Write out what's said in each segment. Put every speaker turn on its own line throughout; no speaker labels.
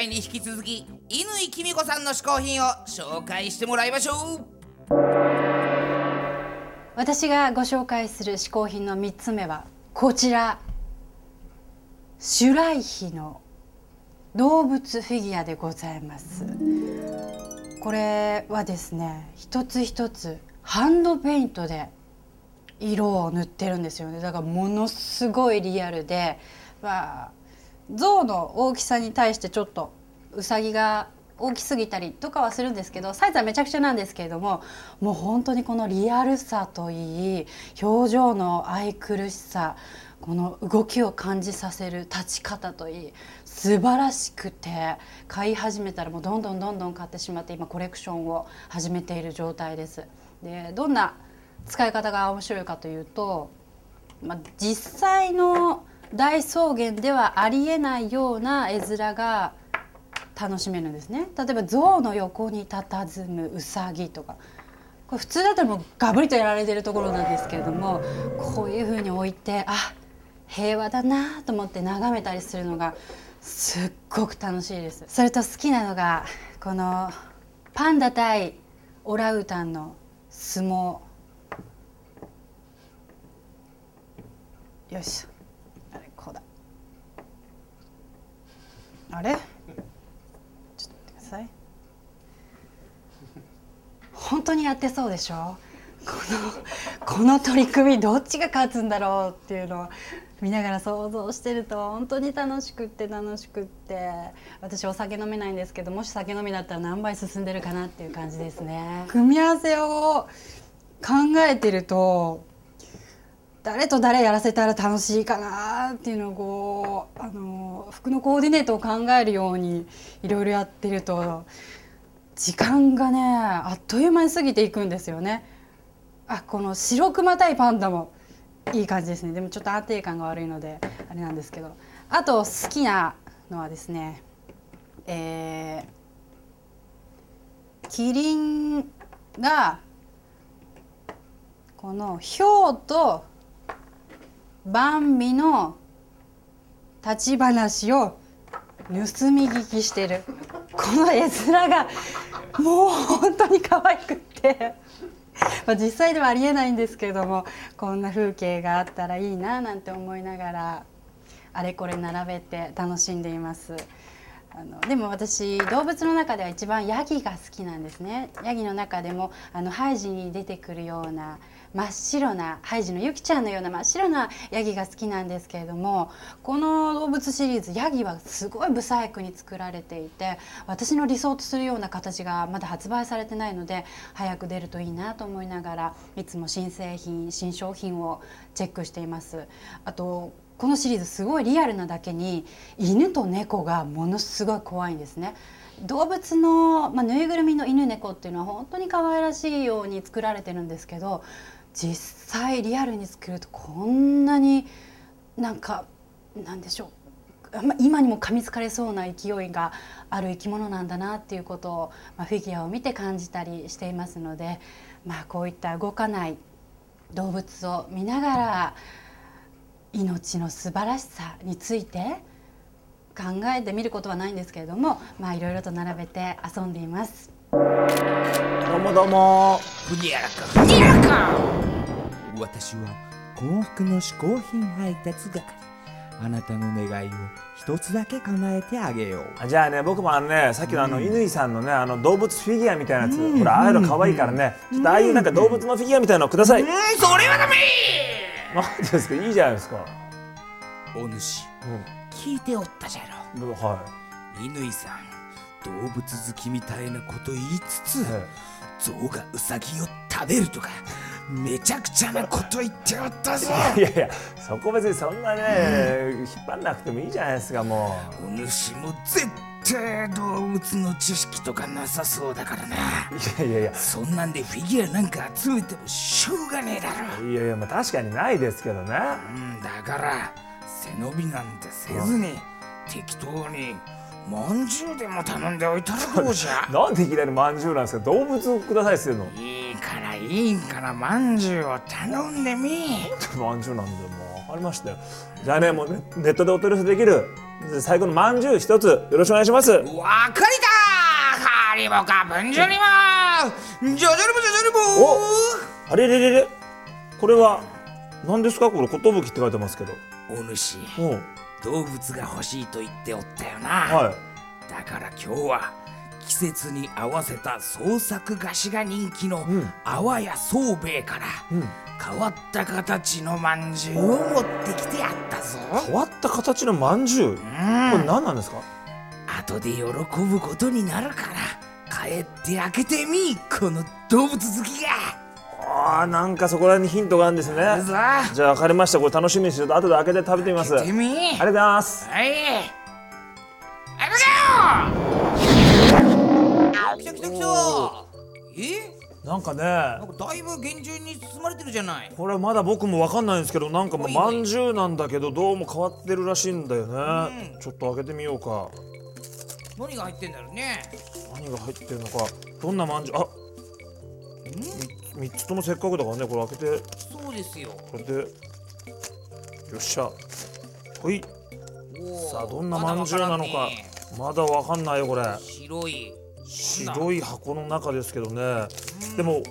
回に引き続き乾きみ子さんの嗜好品を紹介してもらいましょう。
私がご紹介する嗜好品の3つ目はこちら。シュライヒの動物フィギュアでございます。これはですね一つ一つハンドペイントで色を塗ってるんですよね。だからものすごいリアルでまあ象の大きさに対してちょっとウサギが大きすぎたりとかはするんですけどサイズはめちゃくちゃなんですけれどももう本当にこのリアルさといい表情の愛くるしさこの動きを感じさせる立ち方といい素晴らしくて買い始めたらもうどんどんどんどん買ってしまって今コレクションを始めている状態です。でどんな使い方が面白いかというと、まあ、実際の大草原ではありえないような絵面が楽しめるんですね。例えば象の横に佇むウサギとか。これ普通だったらもうガブリとやられてるところなんですけれどもこういうふうに置いてあ平和だなと思って眺めたりするのがすっごく楽しいです。それと好きなのがこのパンダ対オラウータンの相撲。よいしょあれこうだあれ？ちょっと待ってください。本当にやってそうでしょ？このこの取り組みどっちが勝つんだろうっていうのを見ながら想像してると本当に楽しくって楽しくって。私お酒飲めないんですけどもし酒飲みだったら何倍進んでるかなっていう感じですね。組み合わせを考えてると誰と誰やらせたら楽しいかなっていうのをこうあの服のコーディネートを考えるようにいろいろやってると時間がねあっという間に過ぎていくんですよね。あこの白熊対パンダもいい感じですねでもちょっと安定感が悪いのであれなんですけどあと好きなのはですねえー、キリンがこのヒョウとバンビの立ち話を盗み聞きしてる。この絵面がもう本当に可愛くって。まあ実際ではありえないんですけれどもこんな風景があったらいいななんて思いながらあれこれ並べて楽しんでいます。あのでも私動物の中では一番ヤギが好きなんですね。ヤギの中でもあのハイジに出てくるような真っ白なハイジのユキちゃんのような真っ白なヤギが好きなんですけれどもこの動物シリーズヤギはすごいブサイクに作られていて私の理想とするような形がまだ発売されてないので早く出るといいなと思いながらいつも新製品新商品をチェックしています。あとこのシリーズすごいリアルなだけに犬と猫がものすごい怖いんですね。動物の、まあ、ぬいぐるみの犬猫っていうのは本当に可愛らしいように作られてるんですけど実際リアルに作るとこんなになんかなんでしょう。今にも噛みつかれそうな勢いがある生き物なんだなっていうことを、まあ、フィギュアを見て感じたりしていますので、まあ、こういった動かない動物を見ながら命の素晴らしさについて考えてみることはないんですけれどもまあいろいろと並べて遊んでいます。
どうもどうも。
ふにゃらかふにゃらか
私は幸福の嗜好品配達係。あなたの願いを一つだけ叶えてあげよう。
じゃあね僕もあのねさっきのあの乾さんのねあの動物フィギュアみたいなやつ、ほらああいうの可愛いからね、ちょっとああいうなんか動物のフィギュアみたいなのください、
うん。それはダメ
なんでですか？いいじゃないですか、
お主
う
聞いておったじゃろ。
ん、は
乾さん動物好きみたいなこと言いつつ、象がウサギを食べるとかめちゃくちゃなこと言っておったぞ
えいやいやそこ別にそんなね、引っ張んなくてもいいじゃないですかも
お主も絶対動物の知識とかなさそうだからな。
ういやいやいや。
そんなんでフィギュアなんか集めてもしょうがねえだろ。
いやいやまあ確かにないですけどね。
うんだから背伸びなんてせずに適当にまんじゅうでも頼んでおいたらどうじゃ？
なんでいきなりまんじゅうなんですか？動物くださいっすよの
いいいいからまんじゅうを頼んでみ。
まんじゅうなんでもう分かりましたよ。じゃあねもうねネットでお取り寄せできるで最後のまんじゅう一つよろしくお願いします。
わかりたハリボかブンジョリモジョジョリボジョジョリボ
あれれれれ。これは何ですか？これ寿って書いてますけど。
お主
うん。
動物が欲しいと言っておったよな、
はい。
だから今日は季節に合わせた創作菓子が人気の
ん。
あわやそうべいから、
うん。
変わった形のまんじゅうを持ってきてやったぞ。
変わった形のまんじゅうこれ何なんですか？
後で喜ぶことになるから帰って開けてみこの動物好きが。
あーなんかそこら辺にヒントがあるんですね。じゃあ分かりました。これ楽しみにしてる後で開けて食べてみます。
み。
りがとうございます。
はい
なんかね。
なんかだいぶ厳重に包まれてるじゃない。
これまだ僕も分かんないんですけどなんかもうまんじゅうなんだけどどうも変わってるらしいんだよね、ちょっと開けてみようか。
何が入ってんだろうね。
何が入ってるのか。どんなまんじゅう？あみ三つともせっかくだからねこれ開けて。
そうですよ。
これで。よっしゃ。ほい。さあどんなまんじゅうなのか。まだわかんないよこれ。
白い。
白い箱の中ですけどねでも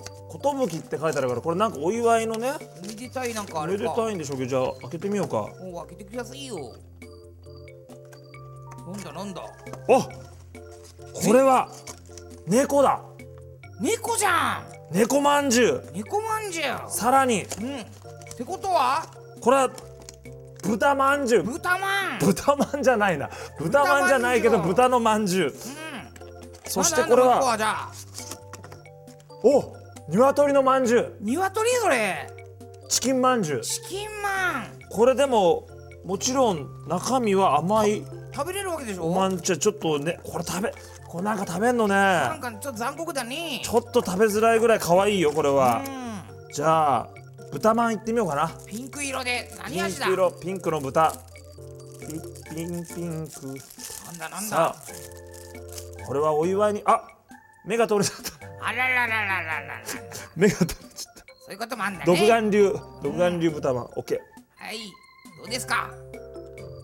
寿って書いてあるからこれなんかお祝いのね
めでたいなんかあれか
めでたいんでしょうけどじゃあ開けてみようか。
もう開けてくださいよ。なんだなんだ。
あこれは猫だ。
猫じゃん。
猫まんじゅう。
猫まんじゅう。
さらに。
うん。ってことは？
これは豚まんじゅう。
豚まん。
豚まんじゃないな。豚まんじゃないけど
豚
のまんじゅう。
うん。
そしてこれは
じゃあ
お鶏のまんじゅう。
鶏？それ。
チキンまんじゅう。
チキンマン
これでももちろん中身は甘い。
食べれるわけでしょ？
おまんじゅうちょっとねこれ食べこれなんか食べんのね。
なんかちょっと残酷だね。
ちょっと食べづらいぐらい可愛いよこれは。
うん。
じゃあ豚まんいってみようかな。
ピンク色で。何
ピン
味だ
ク色ピンクの豚。ピピンピンク。
なんだなん
さ
だ
あこれはお祝いにあ目が取れちゃった
あららららららら。
目が取れちゃった。
そういうこともあんだね。
独眼竜。独眼竜豚まん。オッケ
はい。どうですか？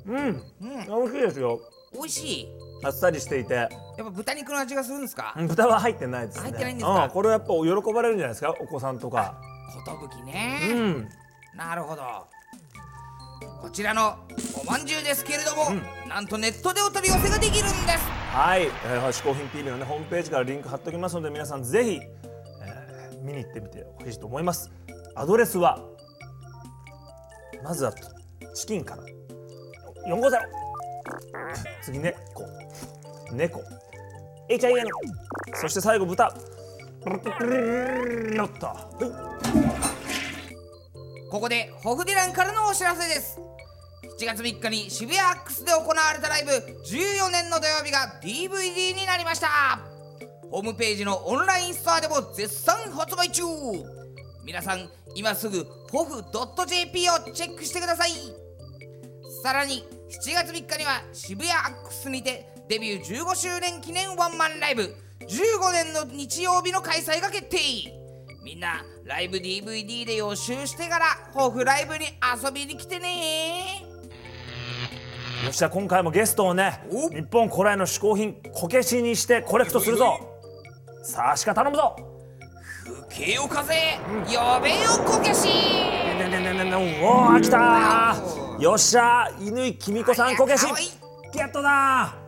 ーうん。
うん。
美味しいですよ。
美味しい？
あっさりしていて。
やっぱ豚肉の味がするんですか？
うん豚は入ってないですね。
入ってないんですか？
うん、これはやっぱ喜ばれるんじゃないですか？お子さんとか。
寿
う
ね。
ん。
なるほど。こちらのおまんじゅうですけれども、なんとネットでお取り寄せができるんです。
はい、えー、嗜好品 TV のねホームページからリンク貼っておきますので皆さんぜひ、えー見に行ってみてほしいと思います。アドレスはまずはチキンから。450次ねこ。猫。HIN そして最後豚。よっとはい。
ここでホフディランからのお知らせです7月3日に渋谷アックスで行われたライブ14年の土曜日が DVD になりました。ホームページのオンラインストアでも絶賛発売中。皆さん今すぐ FOF.jp をチェックしてください。さらに7月3日には渋谷アックスにてデビュー15周年記念ワンマンライブ15年の日曜日の開催が決定。みんなライブ DVD で予習してからホフライブに遊びに来てね。
よっしゃ今回もゲストをね
お
日本古来の嗜好品こけしにしてコレクトするぞ。さあしか頼むぞ。
吹けよ風呼べよこけし。
ねねねねねねおお来たー。よっしゃ乾きみこさんこけし。ゲットだー